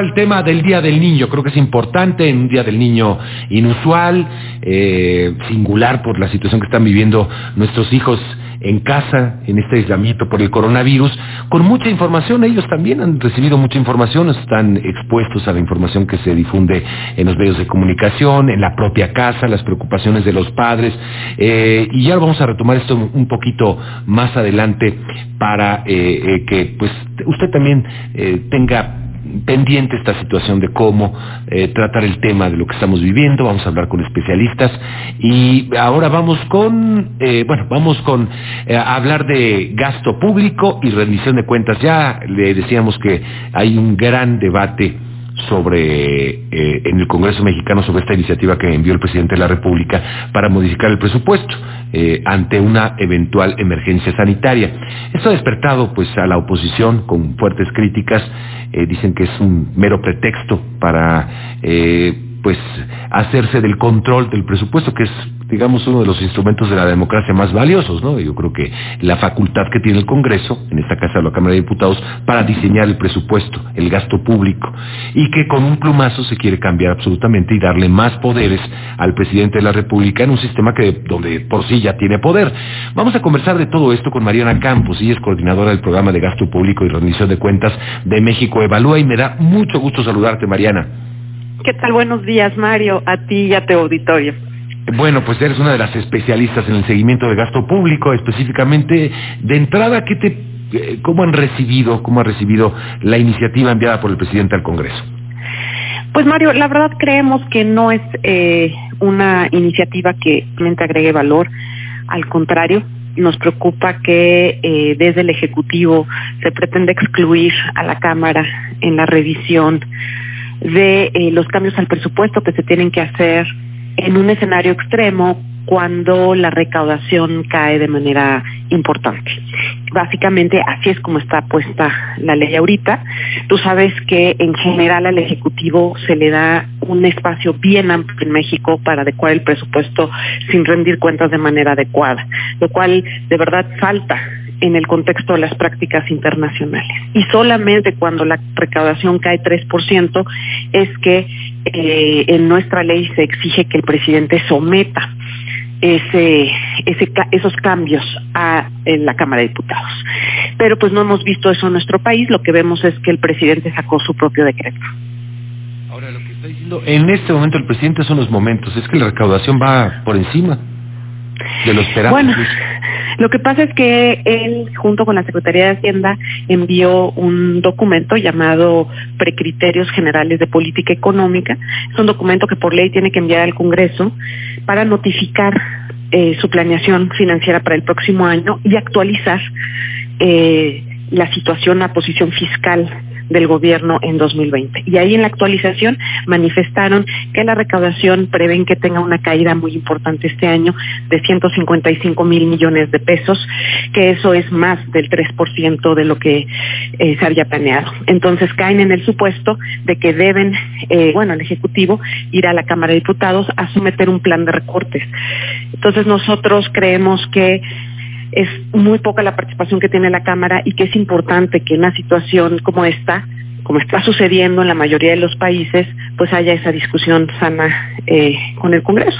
El tema del Día del Niño, creo que es importante en un Día del Niño inusual, eh, singular por la situación que están viviendo nuestros hijos en casa, en este aislamiento por el coronavirus, con mucha información. Ellos también han recibido mucha información, están expuestos a la información que se difunde en los medios de comunicación, en la propia casa, las preocupaciones de los padres. Eh, y ya vamos a retomar esto un poquito más adelante para eh, que pues usted también tenga pendiente esta situación de cómo eh, tratar el tema de lo que estamos viviendo, vamos a hablar con especialistas. Y ahora vamos con, eh, bueno, vamos con eh, hablar de gasto público y rendición de cuentas. Ya le decíamos que hay un gran debate sobre eh, en el Congreso mexicano sobre esta iniciativa que envió el presidente de la República para modificar el presupuesto eh, ante una eventual emergencia sanitaria. Esto ha despertado pues a la oposición con fuertes críticas, eh, dicen que es un mero pretexto para pues hacerse del control del presupuesto, que es, digamos, uno de los instrumentos de la democracia más valiosos, ¿no? Yo creo que la facultad que tiene el Congreso, en esta casa de la Cámara de Diputados, para diseñar el presupuesto, el gasto público, y que con un plumazo se quiere cambiar absolutamente y darle más poderes al presidente de la República en un sistema que donde por sí ya tiene poder. Vamos a conversar de todo esto con Mariana Campos, ella es coordinadora del programa de gasto público y rendición de cuentas de México Evalúa y me da mucho gusto saludarte, Mariana. ¿Qué tal? Buenos días, Mario, a ti y a tu auditorio. Bueno, pues eres una de las especialistas en el seguimiento de gasto público, específicamente de entrada, ¿qué te, eh, ¿cómo han recibido, cómo ha recibido la iniciativa enviada por el presidente al Congreso? Pues Mario, la verdad creemos que no es eh, una iniciativa que realmente agregue valor, al contrario, nos preocupa que eh, desde el Ejecutivo se pretende excluir a la Cámara en la revisión de eh, los cambios al presupuesto que se tienen que hacer en un escenario extremo cuando la recaudación cae de manera importante. Básicamente así es como está puesta la ley ahorita. Tú sabes que en general al Ejecutivo se le da un espacio bien amplio en México para adecuar el presupuesto sin rendir cuentas de manera adecuada, lo cual de verdad falta en el contexto de las prácticas internacionales. Y solamente cuando la recaudación cae 3% es que eh, en nuestra ley se exige que el presidente someta ese, ese, esos cambios a en la Cámara de Diputados. Pero pues no hemos visto eso en nuestro país, lo que vemos es que el presidente sacó su propio decreto. Ahora, lo que está diciendo en este momento el presidente son los momentos, es que la recaudación va por encima de lo esperado. Bueno, lo que pasa es que él, junto con la Secretaría de Hacienda, envió un documento llamado Precriterios Generales de Política Económica. Es un documento que por ley tiene que enviar al Congreso para notificar eh, su planeación financiera para el próximo año y actualizar eh, la situación, la posición fiscal del gobierno en 2020. Y ahí en la actualización manifestaron que la recaudación prevén que tenga una caída muy importante este año de 155 mil millones de pesos, que eso es más del 3% de lo que eh, se había planeado. Entonces caen en el supuesto de que deben, eh, bueno, el Ejecutivo ir a la Cámara de Diputados a someter un plan de recortes. Entonces nosotros creemos que es muy poca la participación que tiene la Cámara y que es importante que en una situación como esta, como está sucediendo en la mayoría de los países, pues haya esa discusión sana eh, con el Congreso.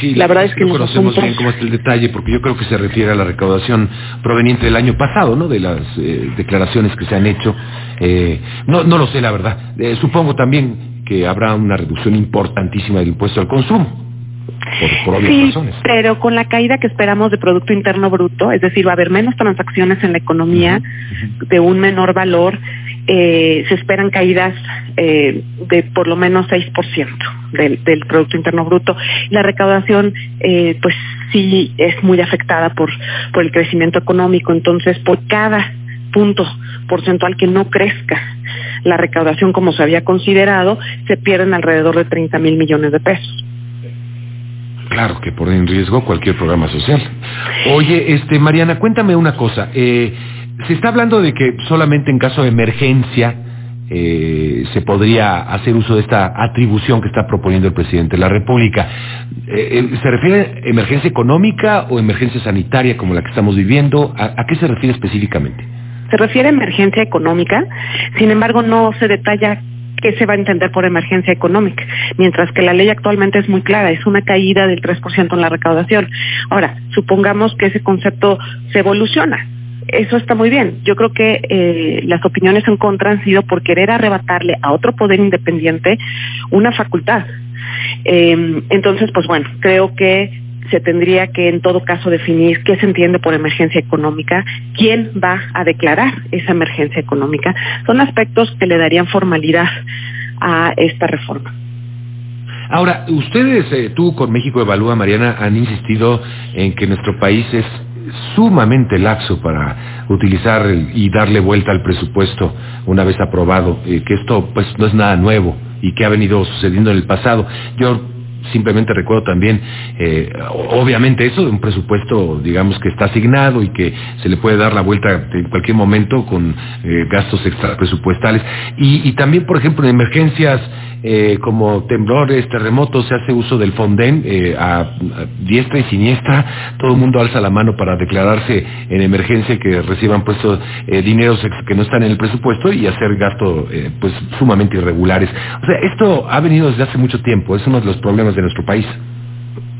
Sí, la verdad es que no conocemos bien cómo es el detalle, porque yo creo que se refiere a la recaudación proveniente del año pasado, ¿no? De las eh, declaraciones que se han hecho. Eh, no, no lo sé, la verdad. supongo también que habrá una reducción importantísima del impuesto al consumo sí, Pero con la caída que esperamos de Producto Interno Bruto, es decir, va a haber menos transacciones en la economía de un menor valor, eh, se esperan caídas eh, de por lo menos 6% del, del Producto Interno Bruto. La recaudación, eh, pues sí, es muy afectada por, por el crecimiento económico. Entonces, por cada punto porcentual que no crezca la recaudación como se había considerado, se pierden alrededor de 30 mil millones de pesos. Claro que pone en riesgo cualquier programa social. Oye, este Mariana, cuéntame una cosa. Eh, se está hablando de que solamente en caso de emergencia eh, se podría hacer uso de esta atribución que está proponiendo el presidente de la República. Eh, ¿Se refiere a emergencia económica o emergencia sanitaria como la que estamos viviendo? ¿A, qué se refiere específicamente? Se refiere a emergencia económica, sin embargo no se detalla ¿qué se va a entender por emergencia económica? Mientras que la ley actualmente es muy clara, es una caída del 3% en la recaudación. Ahora, supongamos que ese concepto se evoluciona. Eso está muy bien. Yo creo que eh, las opiniones en contra han sido por querer arrebatarle a otro poder independiente una facultad. Eh, entonces, pues bueno, creo que se tendría que en todo caso definir qué se entiende por emergencia económica, quién va a declarar esa emergencia económica. Son aspectos que le darían formalidad a esta reforma. Ahora, ustedes, eh, tú con México Evalúa, Mariana, han insistido en que nuestro país es sumamente laxo para utilizar y darle vuelta al presupuesto una vez aprobado, eh, que esto pues no es nada nuevo y que ha venido sucediendo en el pasado. Simplemente recuerdo también, eh, obviamente eso de un presupuesto, digamos, que está asignado y que se le puede dar la vuelta en cualquier momento con eh, gastos extra presupuestales. Y, y también, por ejemplo, en emergencias eh, como temblores, terremotos, se hace uso del Fonden eh, a, diestra y siniestra. Todo el mundo alza la mano para declararse en emergencia que reciban puestos eh, dineros que no están en el presupuesto y hacer gastos eh, pues sumamente irregulares. O sea, esto ha venido desde hace mucho tiempo. Es uno de los problemas de nuestro país.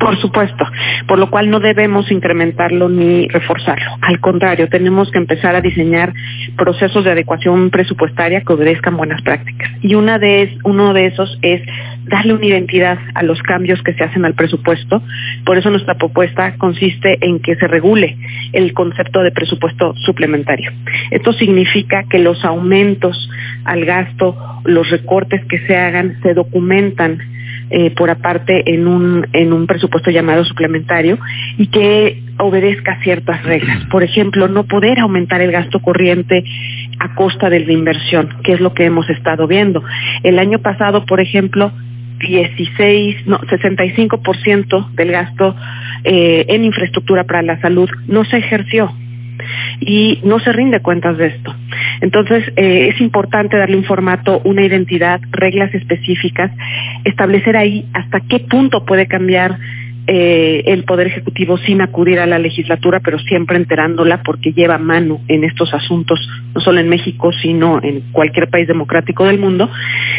Por supuesto, por lo cual no debemos incrementarlo ni reforzarlo. Al contrario, tenemos que empezar a diseñar procesos de adecuación presupuestaria que obedezcan buenas prácticas. Y una de, uno de esos es darle una identidad a los cambios que se hacen al presupuesto. Por eso nuestra propuesta consiste en que se regule el concepto de presupuesto suplementario. Esto significa que los aumentos al gasto, los recortes que se hagan, se documentan eh, por aparte en un, en un presupuesto llamado suplementario y que obedezca ciertas reglas. Por ejemplo, no poder aumentar el gasto corriente a costa de la inversión, que es lo que hemos estado viendo. El año pasado, por ejemplo, 16, no, 65% del gasto eh, en infraestructura para la salud no se ejerció y no se rinde cuentas de esto. Entonces, eh, es importante darle un formato, una identidad, reglas específicas, establecer ahí hasta qué punto puede cambiar eh, el Poder Ejecutivo sin acudir a la legislatura, pero siempre enterándola porque lleva mano en estos asuntos, no solo en México, sino en cualquier país democrático del mundo,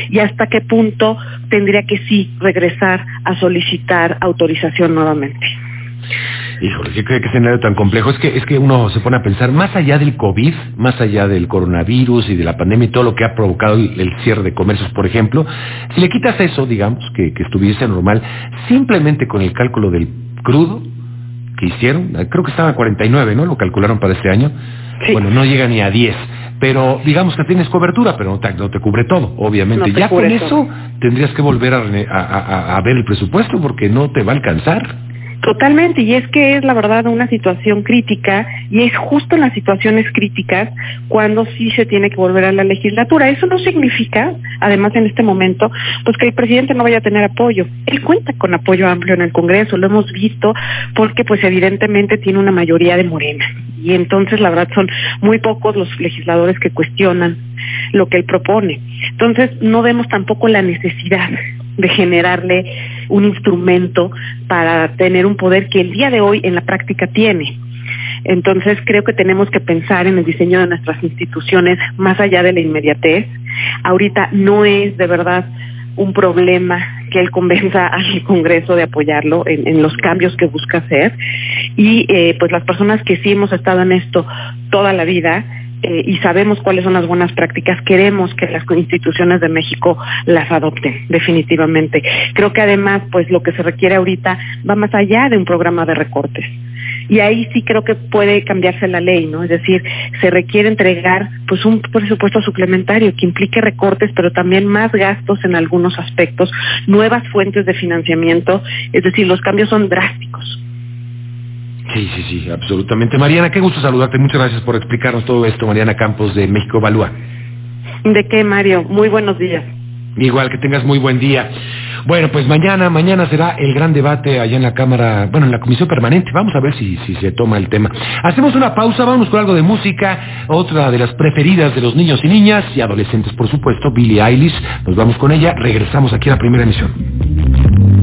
y hasta qué punto tendría que sí regresar a solicitar autorización nuevamente. Híjole, qué, qué escenario tan complejo. Es que, es que uno se pone a pensar, más allá del COVID, más allá del coronavirus y de la pandemia y todo lo que ha provocado el, cierre de comercios, por ejemplo, si le quitas eso, digamos, que, que estuviese normal, simplemente con el cálculo del crudo que hicieron, creo que estaba a 49, ¿no? Lo calcularon para este año. Bueno, no llega ni a 10 pero digamos que tienes cobertura, pero no te, no te cubre todo, obviamente. ya con eso tendrías que volver a, a, a, ver el presupuesto porque no te va a alcanzar. Totalmente, y es que es la verdad una situación crítica y es justo en las situaciones críticas cuando sí se tiene que volver a la legislatura. Eso no significa, además en este momento, pues que el presidente no vaya a tener apoyo. Él cuenta con apoyo amplio en el Congreso, lo hemos visto porque pues evidentemente tiene una mayoría de Morena y entonces la verdad son muy pocos los legisladores que cuestionan lo que él propone. Entonces no vemos tampoco la necesidad de generarle un instrumento para tener un poder que el día de hoy en la práctica tiene. Entonces creo que tenemos que pensar en el diseño de nuestras instituciones más allá de la inmediatez. Ahorita no es de verdad un problema que él convenza al Congreso de apoyarlo en, en los cambios que busca hacer y eh, pues las personas que sí hemos estado en esto toda la vida eh, y sabemos cuáles son las buenas prácticas, queremos que las instituciones de México las adopten, definitivamente. Creo que además, pues lo que se requiere ahorita va más allá de un programa de recortes. Y ahí sí creo que puede cambiarse la ley, ¿no? Es decir, se requiere entregar pues un presupuesto suplementario que implique recortes, pero también más gastos en algunos aspectos, nuevas fuentes de financiamiento, es decir, los cambios son drásticos. Sí, sí, sí, absolutamente. Mariana, qué gusto saludarte. Muchas gracias por explicarnos todo esto. Mariana Campos de México Evalúa. ¿De qué, Mario? Muy buenos días. Igual que tengas muy buen día. Bueno, pues mañana, mañana será el gran debate allá en la Cámara, bueno, en la Comisión Permanente. Vamos a ver si, si se toma el tema. Hacemos una pausa, vamos con algo de música, otra de las preferidas de los niños y niñas y adolescentes, por supuesto, Billie Eilish. Nos vamos con ella, regresamos aquí a la primera emisión.